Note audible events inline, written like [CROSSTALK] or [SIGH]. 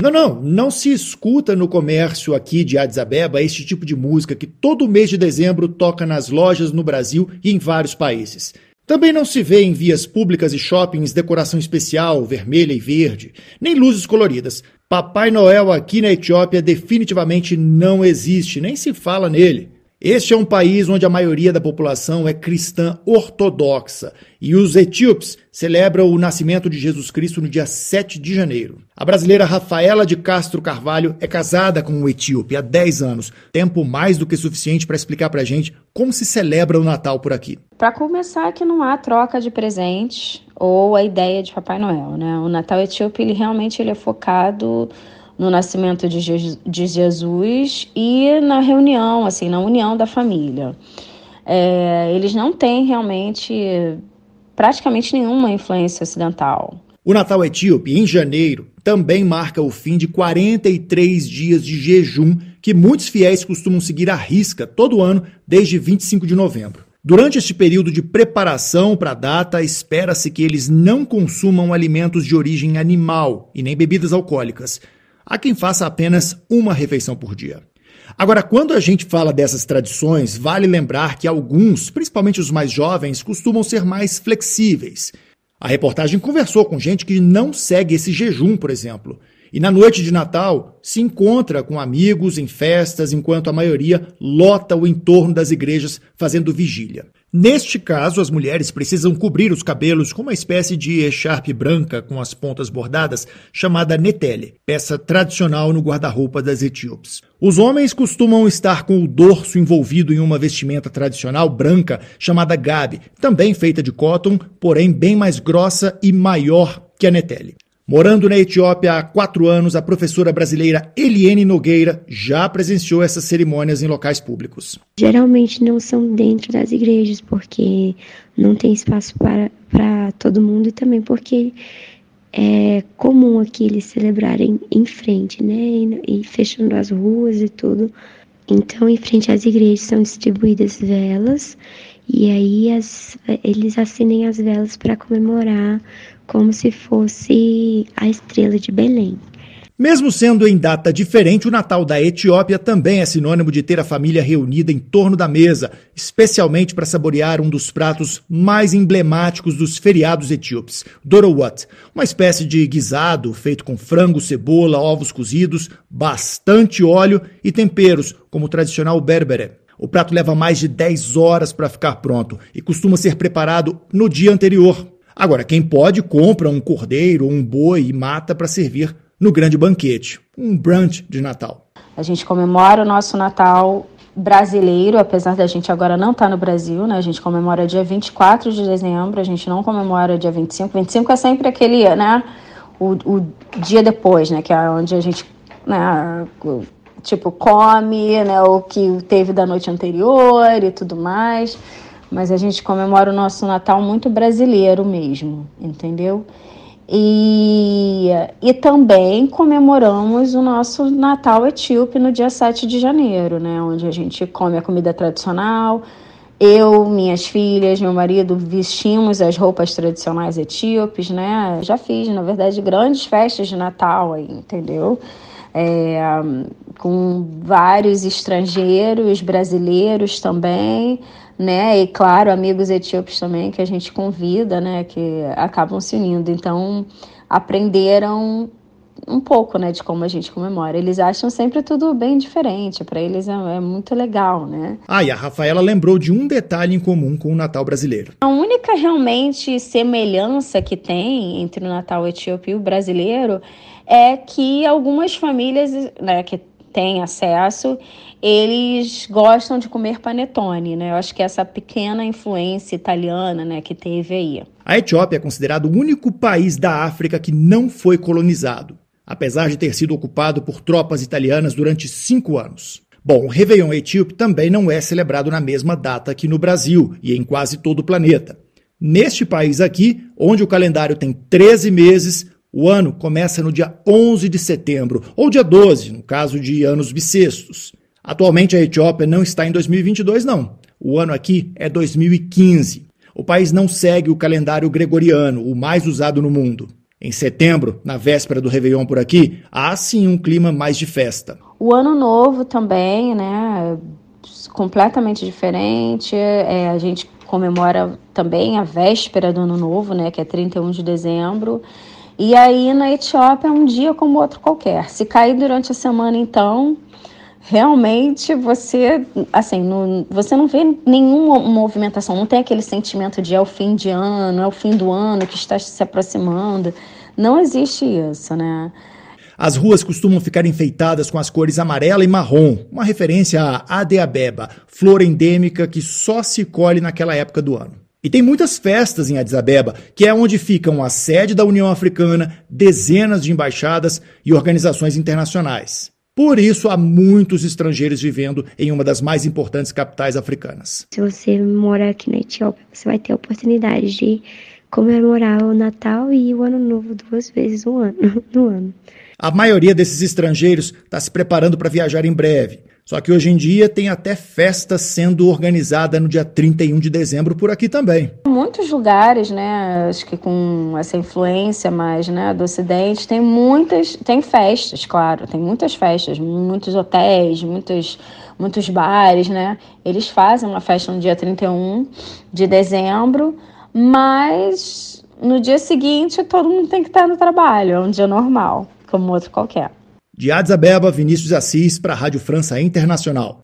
Não, não, não se escuta no comércio aqui de Addis Abeba este tipo de música que todo mês de dezembro toca nas lojas no Brasil e em vários países. Também não se vê em vias públicas e shoppings decoração especial, vermelha e verde, nem luzes coloridas. Papai Noel aqui na Etiópia definitivamente não existe, nem se fala nele. Este é um país onde a maioria da população é cristã ortodoxa e os etíopes celebram o nascimento de Jesus Cristo no dia 7 de janeiro. A brasileira Rafaela de Castro Carvalho é casada com um etíope há 10 anos, tempo mais do que suficiente para explicar para a gente como se celebra o Natal por aqui. Para começar, que não há troca de presentes ou a ideia de Papai Noel, né? O Natal etíope ele realmente ele é focado no nascimento de, Jesus e na reunião, assim, na união da família. É, eles não têm realmente praticamente nenhuma influência ocidental. O Natal etíope, em janeiro, também marca o fim de 43 dias de jejum que muitos fiéis costumam seguir à risca todo ano, desde 25 de novembro. Durante este período de preparação para a data, espera-se que eles não consumam alimentos de origem animal e nem bebidas alcoólicas. Há quem faça apenas uma refeição por dia. Agora, quando a gente fala dessas tradições, vale lembrar que alguns, principalmente os mais jovens, costumam ser mais flexíveis. A reportagem conversou com gente que não segue esse jejum, por exemplo, e na noite de Natal se encontra com amigos em festas, enquanto a maioria lota o entorno das igrejas fazendo vigília. Neste caso, as mulheres precisam cobrir os cabelos com uma espécie de echarpe branca com as pontas bordadas, chamada netele, peça tradicional no guarda-roupa das etíopes. Os homens costumam estar com o dorso envolvido em uma vestimenta tradicional branca chamada gabi, também feita de cotton, porém bem mais grossa e maior que a netele. Morando na Etiópia há quatro anos, a professora brasileira Eliene Nogueira já presenciou essas cerimônias em locais públicos. Geralmente não são dentro das igrejas, porque não tem espaço para, para todo mundo e também porque é comum aqui eles celebrarem em frente, né? E, e fechando as ruas e tudo. Então, em frente às igrejas são distribuídas velas e aí as, eles acendem as velas para comemorar como se fosse a estrela de Belém. Mesmo sendo em data diferente, o Natal da Etiópia também é sinônimo de ter a família reunida em torno da mesa, especialmente para saborear um dos pratos mais emblemáticos dos feriados etíopes, Dorowat, uma espécie de guisado feito com frango, cebola, ovos cozidos, bastante óleo e temperos, como o tradicional berbere. O prato leva mais de 10 horas para ficar pronto e costuma ser preparado no dia anterior. Agora, quem pode, compra um cordeiro ou um boi e mata para servir no grande banquete, um brunch de Natal. A gente comemora o nosso Natal brasileiro, apesar da gente agora não estar tá no Brasil, né? A gente comemora dia 24 de dezembro, a gente não comemora dia 25. 25 é sempre aquele, né? O, o dia depois, né? Que é onde a gente, né? Tipo, come, né? O que teve da noite anterior e tudo mais mas a gente comemora o nosso Natal muito brasileiro mesmo, entendeu? E, e também comemoramos o nosso Natal etíope no dia 7 de janeiro, né? Onde a gente come a comida tradicional. Eu, minhas filhas, meu marido vestimos as roupas tradicionais etíopes, né? Já fiz, na verdade, grandes festas de Natal aí, entendeu? É, com vários estrangeiros, brasileiros também né? E claro, amigos etíopes também que a gente convida, né? Que acabam se unindo. Então, aprenderam um pouco, né, de como a gente comemora. Eles acham sempre tudo bem diferente. Para eles é, é, muito legal, né? Ah, e a Rafaela lembrou de um detalhe em comum com o Natal brasileiro. A única realmente semelhança que tem entre o Natal etíope e o brasileiro é que algumas famílias, né, que têm acesso, eles gostam de comer panetone, né? Eu acho que essa pequena influência italiana, né, que teve aí. A Etiópia é considerado o único país da África que não foi colonizado, apesar de ter sido ocupado por tropas italianas durante cinco anos. Bom, o Réveillon etíope também não é celebrado na mesma data que no Brasil e em quase todo o planeta. Neste país aqui, onde o calendário tem 13 meses, o ano começa no dia 11 de setembro, ou dia 12, no caso de anos bissextos. Atualmente a Etiópia não está em 2022, não. O ano aqui é 2015. O país não segue o calendário gregoriano, o mais usado no mundo. Em setembro, na véspera do Réveillon por aqui, há sim um clima mais de festa. O Ano Novo também, né? Completamente diferente. É, a gente comemora também a véspera do Ano Novo, né? Que é 31 de dezembro. E aí na Etiópia é um dia como outro qualquer. Se cair durante a semana, então, realmente você, assim, não, você não vê nenhuma movimentação, não tem aquele sentimento de é o fim de ano, é o fim do ano que está se aproximando. Não existe isso, né? As ruas costumam ficar enfeitadas com as cores amarela e marrom, uma referência à Adeabeba, flor endêmica que só se colhe naquela época do ano. E tem muitas festas em Addis Abeba, que é onde ficam a sede da União Africana, dezenas de embaixadas e organizações internacionais. Por isso, há muitos estrangeiros vivendo em uma das mais importantes capitais africanas. Se você morar aqui na Etiópia, você vai ter a oportunidade de comemorar o Natal e o Ano Novo duas vezes no ano. [LAUGHS] No ano. A maioria desses estrangeiros está se preparando para viajar em breve. Só que hoje em dia tem até festa sendo organizada no dia 31 de dezembro por aqui também. Muitos lugares, né, acho que com essa influência mais, né, do ocidente, tem muitas, tem festas, claro, tem muitas festas, muitos hotéis, muitos muitos bares, né? Eles fazem uma festa no dia 31 de dezembro, mas no dia seguinte todo mundo tem que estar no trabalho, é um dia normal, como outro qualquer. De Addis Abeba, Vinícius Assis para a Rádio França Internacional.